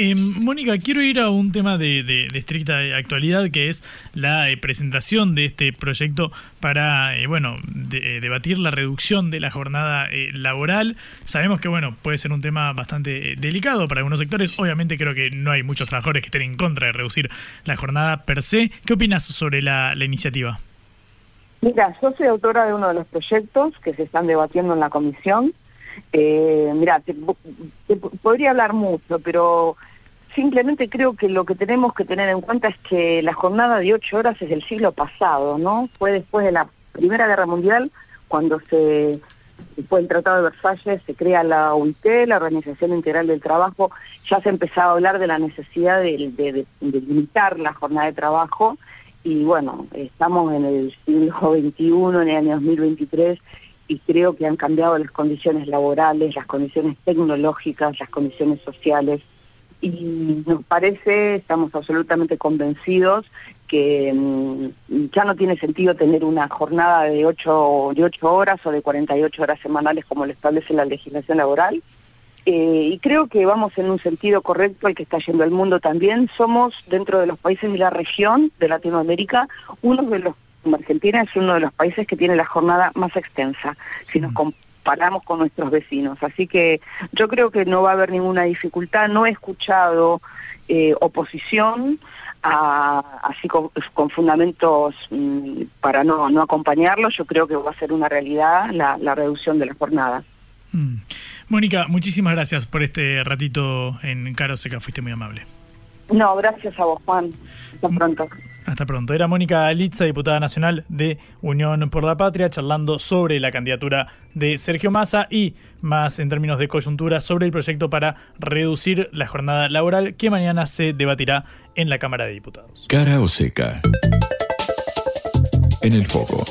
Eh, Mónica, quiero ir a un tema de, estricta actualidad, que es la eh, presentación de este proyecto para, eh, bueno, debatir la reducción de la jornada laboral. Sabemos que, bueno, puede ser un tema bastante delicado para algunos sectores. Obviamente creo que no hay muchos trabajadores que estén en contra de reducir la jornada per se. ¿Qué opinas sobre la, iniciativa? Mira, yo soy autora de uno de los proyectos que se están debatiendo en la comisión. Eh, mira, podría hablar mucho, pero simplemente creo que lo que tenemos que tener en cuenta es que la jornada de ocho horas es del siglo pasado, ¿no? Fue después de la Primera Guerra Mundial, cuando se, después del Tratado de Versalles, se crea la OIT, la Organización Integral del Trabajo, ya se empezaba a hablar de la necesidad de, limitar la jornada de trabajo, y bueno, estamos en el siglo XXI, en el año 2023, y creo que han cambiado las condiciones laborales, las condiciones tecnológicas, las condiciones sociales, y nos parece, estamos absolutamente convencidos que mm, ya no tiene sentido tener una jornada de 8, de 8 horas o de 48 horas semanales como lo establece la legislación laboral. Eh, y creo que vamos en un sentido correcto el que está yendo el mundo también. Somos, dentro de los países de la región de Latinoamérica, uno de los, Argentina es uno de los países que tiene la jornada más extensa. Si nos mm paramos con nuestros vecinos. Así que yo creo que no va a haber ninguna dificultad. No he escuchado eh, oposición así con, fundamentos mm, para no, no acompañarlo. Yo creo que va a ser una realidad la, reducción de la jornada. Mm. Mónica, muchísimas gracias por este ratito en Caro Seca. Fuiste muy amable. No, gracias a vos, Juan. Hasta pronto. Hasta pronto. Era Mónica Litza, diputada nacional de Unión por la Patria, charlando sobre la candidatura de Sergio Massa y más en términos de coyuntura sobre el proyecto para reducir la jornada laboral que mañana se debatirá en la Cámara de Diputados. Cara o seca. En el foco.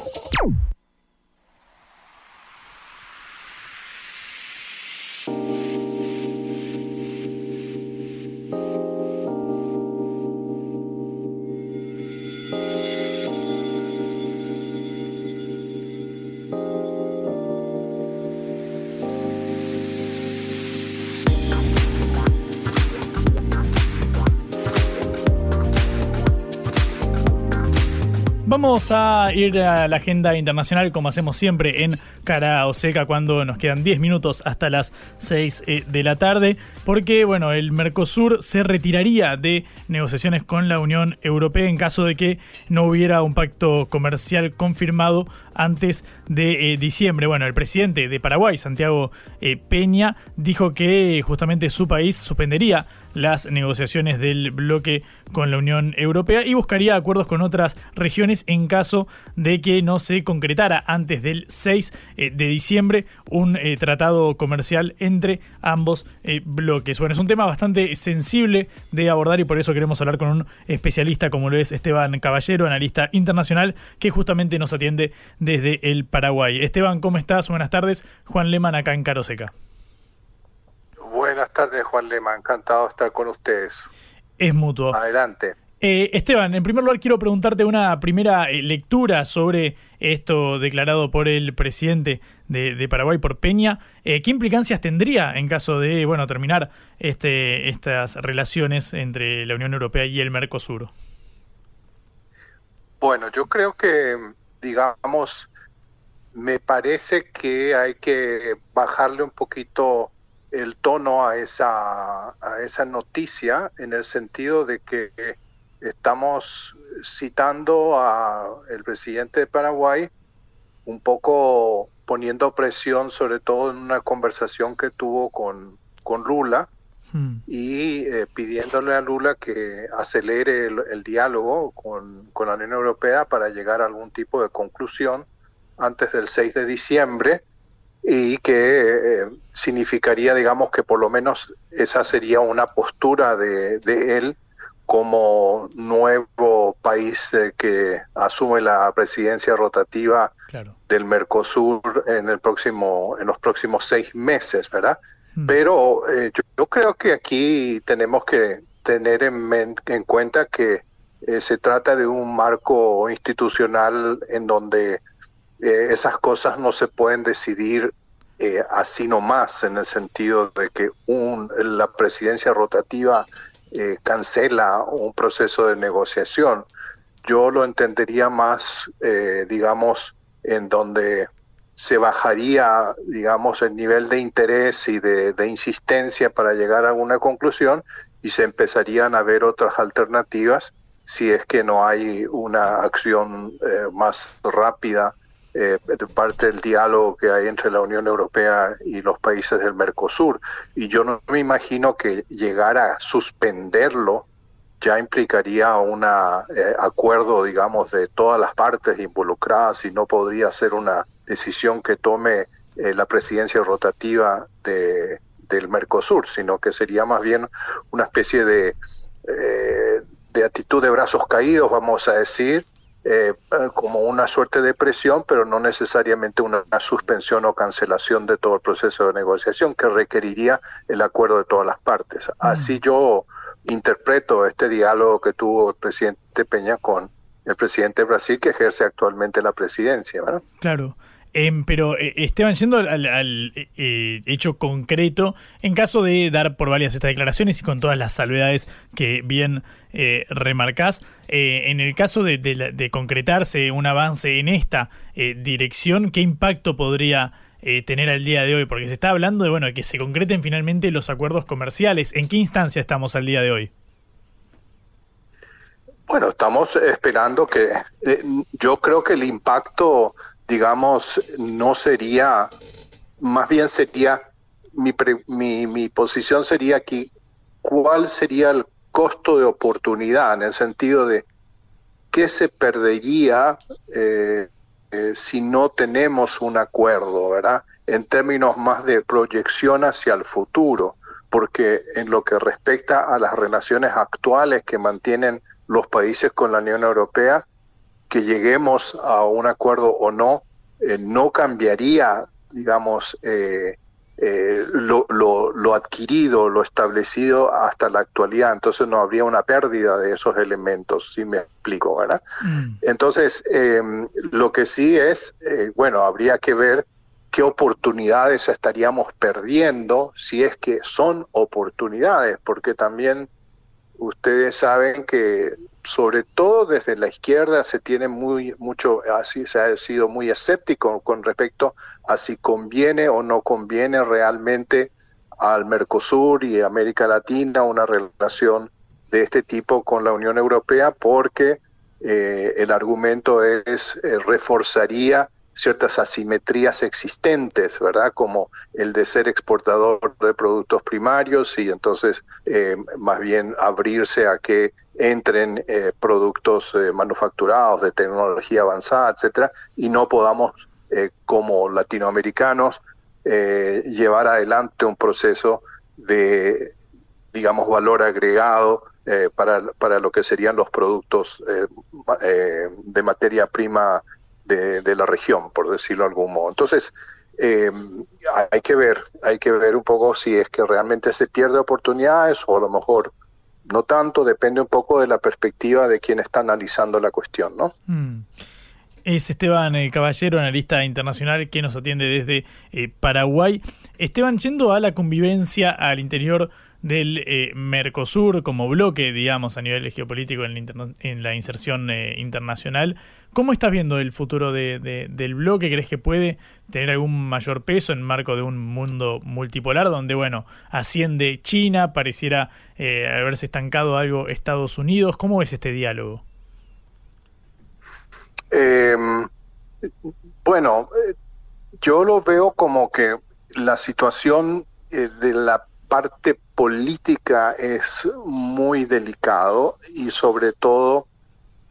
Vamos a ir a la agenda internacional como hacemos siempre en Cara o Seca cuando nos quedan 10 minutos hasta las 6 eh, de la tarde, porque bueno, el Mercosur se retiraría de negociaciones con la Unión Europea en caso de que no hubiera un pacto comercial confirmado antes de eh, diciembre. Bueno, el presidente de Paraguay, Santiago eh, Peña, dijo que justamente su país suspendería las negociaciones del bloque con la Unión Europea y buscaría acuerdos con otras regiones en caso de que no se concretara antes del 6 eh, de diciembre un eh, tratado comercial entre ambos eh, bloques. Bueno, es un tema bastante sensible de abordar y por eso queremos hablar con un especialista como lo es Esteban Caballero, analista internacional, que justamente nos atiende desde el Paraguay. Esteban, ¿cómo estás? Buenas tardes. Juan Leman acá en Caroseca. Buenas tardes, Juan Lema. Encantado de estar con ustedes. Es mutuo. Adelante. Eh, Esteban, en primer lugar quiero preguntarte una primera eh, lectura sobre esto declarado por el presidente de, Paraguay, por Peña. Eh, ¿Qué implicancias tendría en caso de bueno terminar este, estas relaciones entre la Unión Europea y el Mercosur? Bueno, yo creo que, digamos, me parece que hay que bajarle un poquito el tono a esa, a esa noticia en el sentido de que estamos citando a el presidente de Paraguay un poco poniendo presión sobre todo en una conversación que tuvo con, con Lula hmm. y eh, pidiéndole a Lula que acelere el, diálogo con, con, la Unión Europea para llegar a algún tipo de conclusión antes del 6 de diciembre y que eh, significaría, digamos, que por lo menos esa sería una postura de, de él como nuevo país eh, que asume la presidencia rotativa del Mercosur en el próximo en los próximos seis meses, ¿verdad? Hmm. Pero eh, yo, creo que aquí tenemos que tener en, en cuenta que eh, se trata de un marco institucional en donde esas cosas no se pueden decidir así nomás, en el sentido de que un, la presidencia rotativa eh, cancela un proceso de negociación. Yo lo entendería más, eh, digamos, en donde se bajaría, digamos, el nivel de interés y de, insistencia para llegar a una conclusión y se empezarían a ver otras alternativas si es que no hay una acción eh, más rápida eh, parte del diálogo que hay entre la Unión Europea y los países del Mercosur. Y yo no me imagino que llegar a suspenderlo ya implicaría un eh, acuerdo, digamos, de todas las partes involucradas y no podría ser una decisión que tome eh, la presidencia rotativa de, del Mercosur, sino que sería más bien una especie de, de actitud de brazos caídos, vamos a decir, eh, como una suerte de presión, pero no necesariamente una, suspensión o cancelación de todo el proceso de negociación que requeriría el acuerdo de todas las partes. Mm. Así yo interpreto este diálogo que tuvo el presidente Peña con el presidente de Brasil que ejerce actualmente la presidencia. Claro. Em, pero eh, Esteban, yendo al, eh, hecho concreto, en caso de dar por varias estas declaraciones y con todas las salvedades que bien eh, remarcás, en el caso de, concretarse un avance en esta dirección, ¿qué impacto podría tener al día de hoy? Porque se está hablando de bueno que se concreten finalmente los acuerdos comerciales. ¿En qué instancia estamos al día de hoy? Bueno, estamos esperando que yo creo que el impacto digamos, no sería, más bien sería, mi, mi, mi posición sería aquí, ¿cuál sería el costo de oportunidad en el sentido de qué se perdería eh, eh, si no tenemos un acuerdo, ¿verdad? En términos más de proyección hacia el futuro, porque en lo que respecta a las relaciones actuales que mantienen los países con la Unión Europea, que lleguemos a un acuerdo o no, eh, no cambiaría, digamos, eh, eh, lo, lo, adquirido, lo establecido hasta la actualidad. Entonces no habría una pérdida de esos elementos, si me explico, ¿verdad? Mm. Entonces, lo que sí es, bueno, habría que ver qué oportunidades estaríamos perdiendo, si es que son oportunidades, porque también ustedes saben que sobre todo desde la izquierda se tiene muy mucho así se ha sido muy escéptico con respecto a si conviene o no conviene realmente al Mercosur y América Latina una relación de este tipo con la Unión Europea porque eh, el argumento es eh, reforzaría ciertas asimetrías existentes, ¿verdad? Como el de ser exportador de productos primarios y entonces eh, más bien abrirse a que entren eh, productos eh, manufacturados de tecnología avanzada, etcétera, y no podamos, como latinoamericanos, llevar adelante un proceso de, digamos, valor agregado para, para lo que serían los productos de materia prima de, la región, por decirlo de algún modo. Entonces, eh, hay que ver, hay que ver un poco si es que realmente se pierde oportunidades o a lo mejor no tanto, depende un poco de la perspectiva de quien está analizando la cuestión, ¿no? Mm. Es Esteban eh, Caballero, analista internacional que nos atiende desde eh, Paraguay. Esteban, yendo a la convivencia al interior del Mercosur como bloque, digamos, a nivel geopolítico en en la inserción internacional, ¿Cómo estás viendo el futuro de, del bloque? ¿Crees que puede tener algún mayor peso en marco de un mundo multipolar donde, bueno, asciende China, pareciera eh, haberse estancado algo Estados Unidos? ¿Cómo ves este diálogo? Em, bueno, eh, yo lo veo como que la situación eh, de la parte política es muy delicado y sobre todo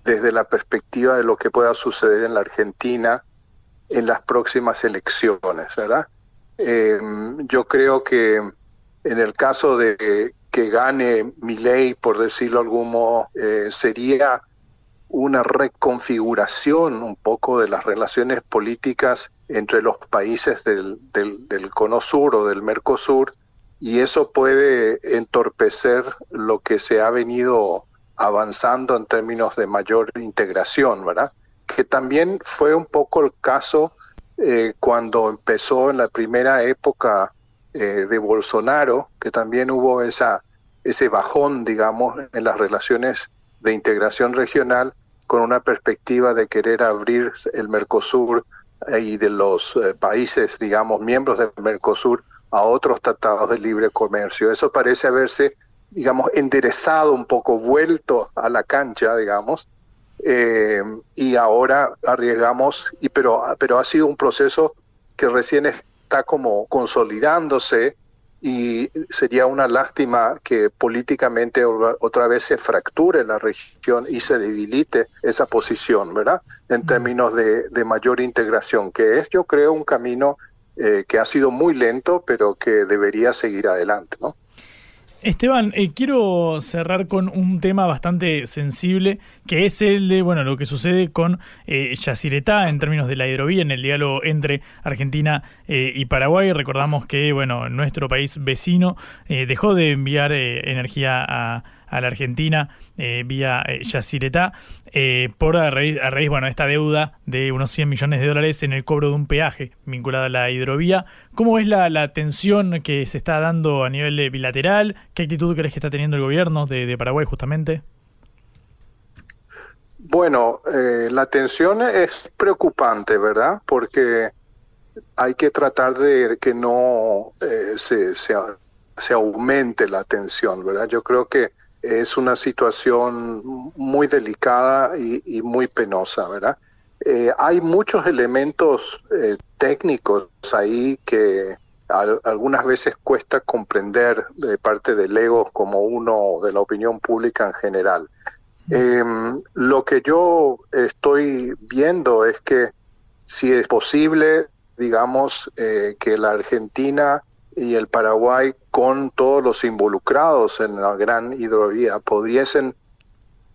desde la perspectiva de lo que pueda suceder en la Argentina en las próximas elecciones, ¿verdad? Eh, yo creo que en el caso de que gane Milei, por decirlo de algún modo, eh, sería una reconfiguración un poco de las relaciones políticas entre los países del, del, del Cono Sur o del Mercosur, y eso puede entorpecer lo que se ha venido avanzando en términos de mayor integración, ¿verdad? Que también fue un poco el caso eh, cuando empezó en la primera época eh, de Bolsonaro, que también hubo esa, ese bajón, digamos, en las relaciones de integración regional con una perspectiva de querer abrir el Mercosur eh, y de los países, digamos, miembros del Mercosur a otros tratados de libre comercio. Eso parece haberse digamos, enderezado un poco, vuelto a la cancha, digamos, eh, y ahora arriesgamos, y pero, pero ha sido un proceso que recién está como consolidándose y sería una lástima que políticamente otra vez se fracture la región y se debilite esa posición, ¿verdad? En términos de, de mayor integración, que es, yo creo, un camino eh, que ha sido muy lento, pero que debería seguir adelante, ¿no? Esteban, eh, quiero cerrar con un tema bastante sensible, que es el de bueno lo que sucede con eh, en términos de la hidrovía en el diálogo entre Argentina eh, y Paraguay. Recordamos que bueno nuestro país vecino dejó de enviar energía a a la Argentina eh, vía eh, Yacyretá eh, por a raíz, bueno, de esta deuda de unos 100 millones de dólares en el cobro de un peaje vinculado a la hidrovía. ¿Cómo es la, la tensión que se está dando a nivel bilateral? ¿Qué actitud crees que está teniendo el gobierno de, Paraguay justamente? Bueno, la tensión es preocupante, ¿verdad? Porque hay que tratar de que no se, se, se, aumente la tensión, ¿verdad? Yo creo que es una situación muy delicada y, muy penosa, ¿verdad? Eh, hay muchos elementos eh, técnicos ahí que algunas veces cuesta comprender de parte del ego como uno de la opinión pública en general. Em, lo que yo estoy viendo es que si es posible, digamos, eh, que la Argentina y el Paraguay con todos los involucrados en la gran hidrovía pudiesen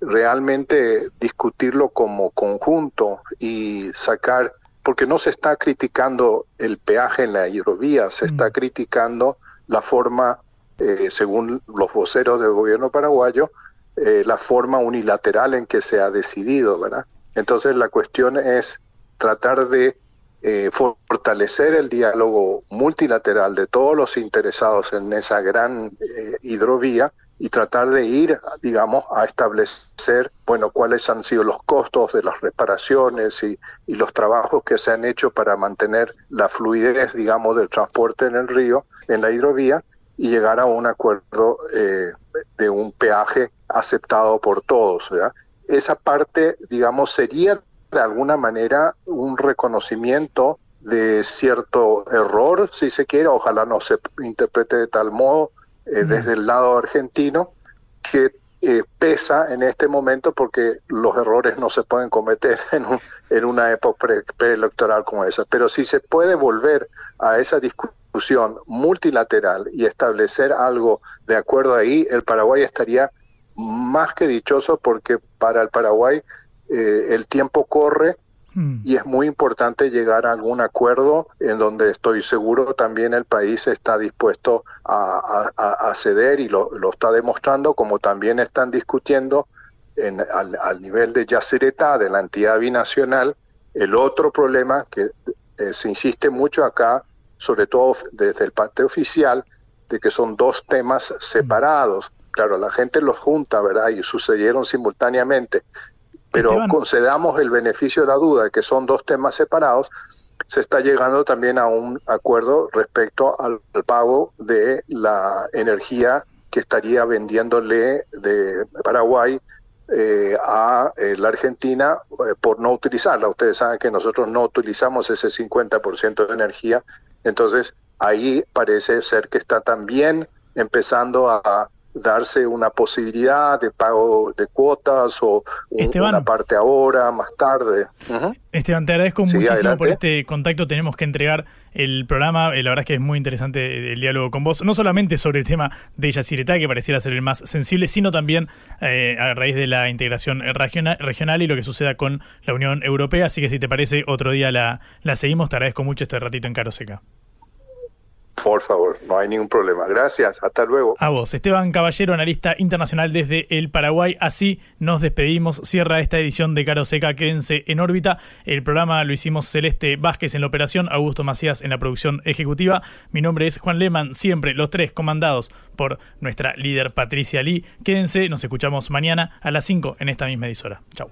realmente discutirlo como conjunto y sacar, porque no se está criticando el peaje en la hidrovía, se está mm. criticando la forma, eh, según los voceros del gobierno paraguayo, eh, la forma unilateral en que se ha decidido, ¿verdad? Entonces la cuestión es tratar de eh, fortalecer el diálogo multilateral de todos los interesados en esa gran eh, hidrovía y tratar de ir, digamos, a establecer, bueno, cuáles han sido los costos de las reparaciones y, y los trabajos que se han hecho para mantener la fluidez, digamos, del transporte en el río, en la hidrovía, y llegar a un acuerdo eh, de un peaje aceptado por todos. Esa parte, digamos, sería de alguna manera un reconocimiento de cierto error, si se quiere, ojalá no se interprete de tal modo eh, desde el lado argentino, que eh, pesa en este momento porque los errores no se pueden cometer en, un, en una época preelectoral como esa. Pero si se puede volver a esa discusión multilateral y establecer algo de acuerdo ahí, el Paraguay estaría más que dichoso porque para el Paraguay eh, el tiempo corre Hmm. y es muy importante llegar a algún acuerdo en donde estoy seguro también el país está dispuesto a, ceder y lo, está demostrando, como también están discutiendo en, al, nivel de Yacyretá, de la entidad binacional, el otro problema que eh, se insiste mucho acá, sobre todo desde el parte oficial, de que son dos temas separados. Claro, la gente los junta, ¿verdad? Y sucedieron simultáneamente pero concedamos el beneficio de la duda de que son dos temas separados, se está llegando también a un acuerdo respecto al, pago de la energía que estaría vendiéndole de Paraguay eh, a eh, la Argentina eh, por no utilizarla. Ustedes saben que nosotros no utilizamos ese 50% de energía, entonces ahí parece ser que está también empezando a darse una posibilidad de pago de cuotas o una parte ahora, más tarde. Esteban, te agradezco muchísimo por este contacto. Tenemos que entregar el programa. Eh, la verdad es que es muy interesante el diálogo con vos, no solamente sobre el tema de Yacyretá, que pareciera ser el más sensible, sino también eh, a raíz de la integración regional, regional y lo que suceda con la Unión Europea. Así que si te parece, otro día la, la seguimos. Te agradezco mucho este ratito en Caro Seca. Por favor, no hay ningún problema. Gracias, hasta luego. A vos, Esteban Caballero, analista internacional desde el Paraguay. Así nos despedimos. Cierra esta edición de Caro Seca. Quédense en órbita. El programa lo hicimos Celeste Vázquez en la operación, Augusto Macías en la producción ejecutiva. Mi nombre es Juan Leman, siempre los tres comandados por nuestra líder Patricia Lee. Quédense, nos escuchamos mañana a las 5 en esta misma emisora. Chau.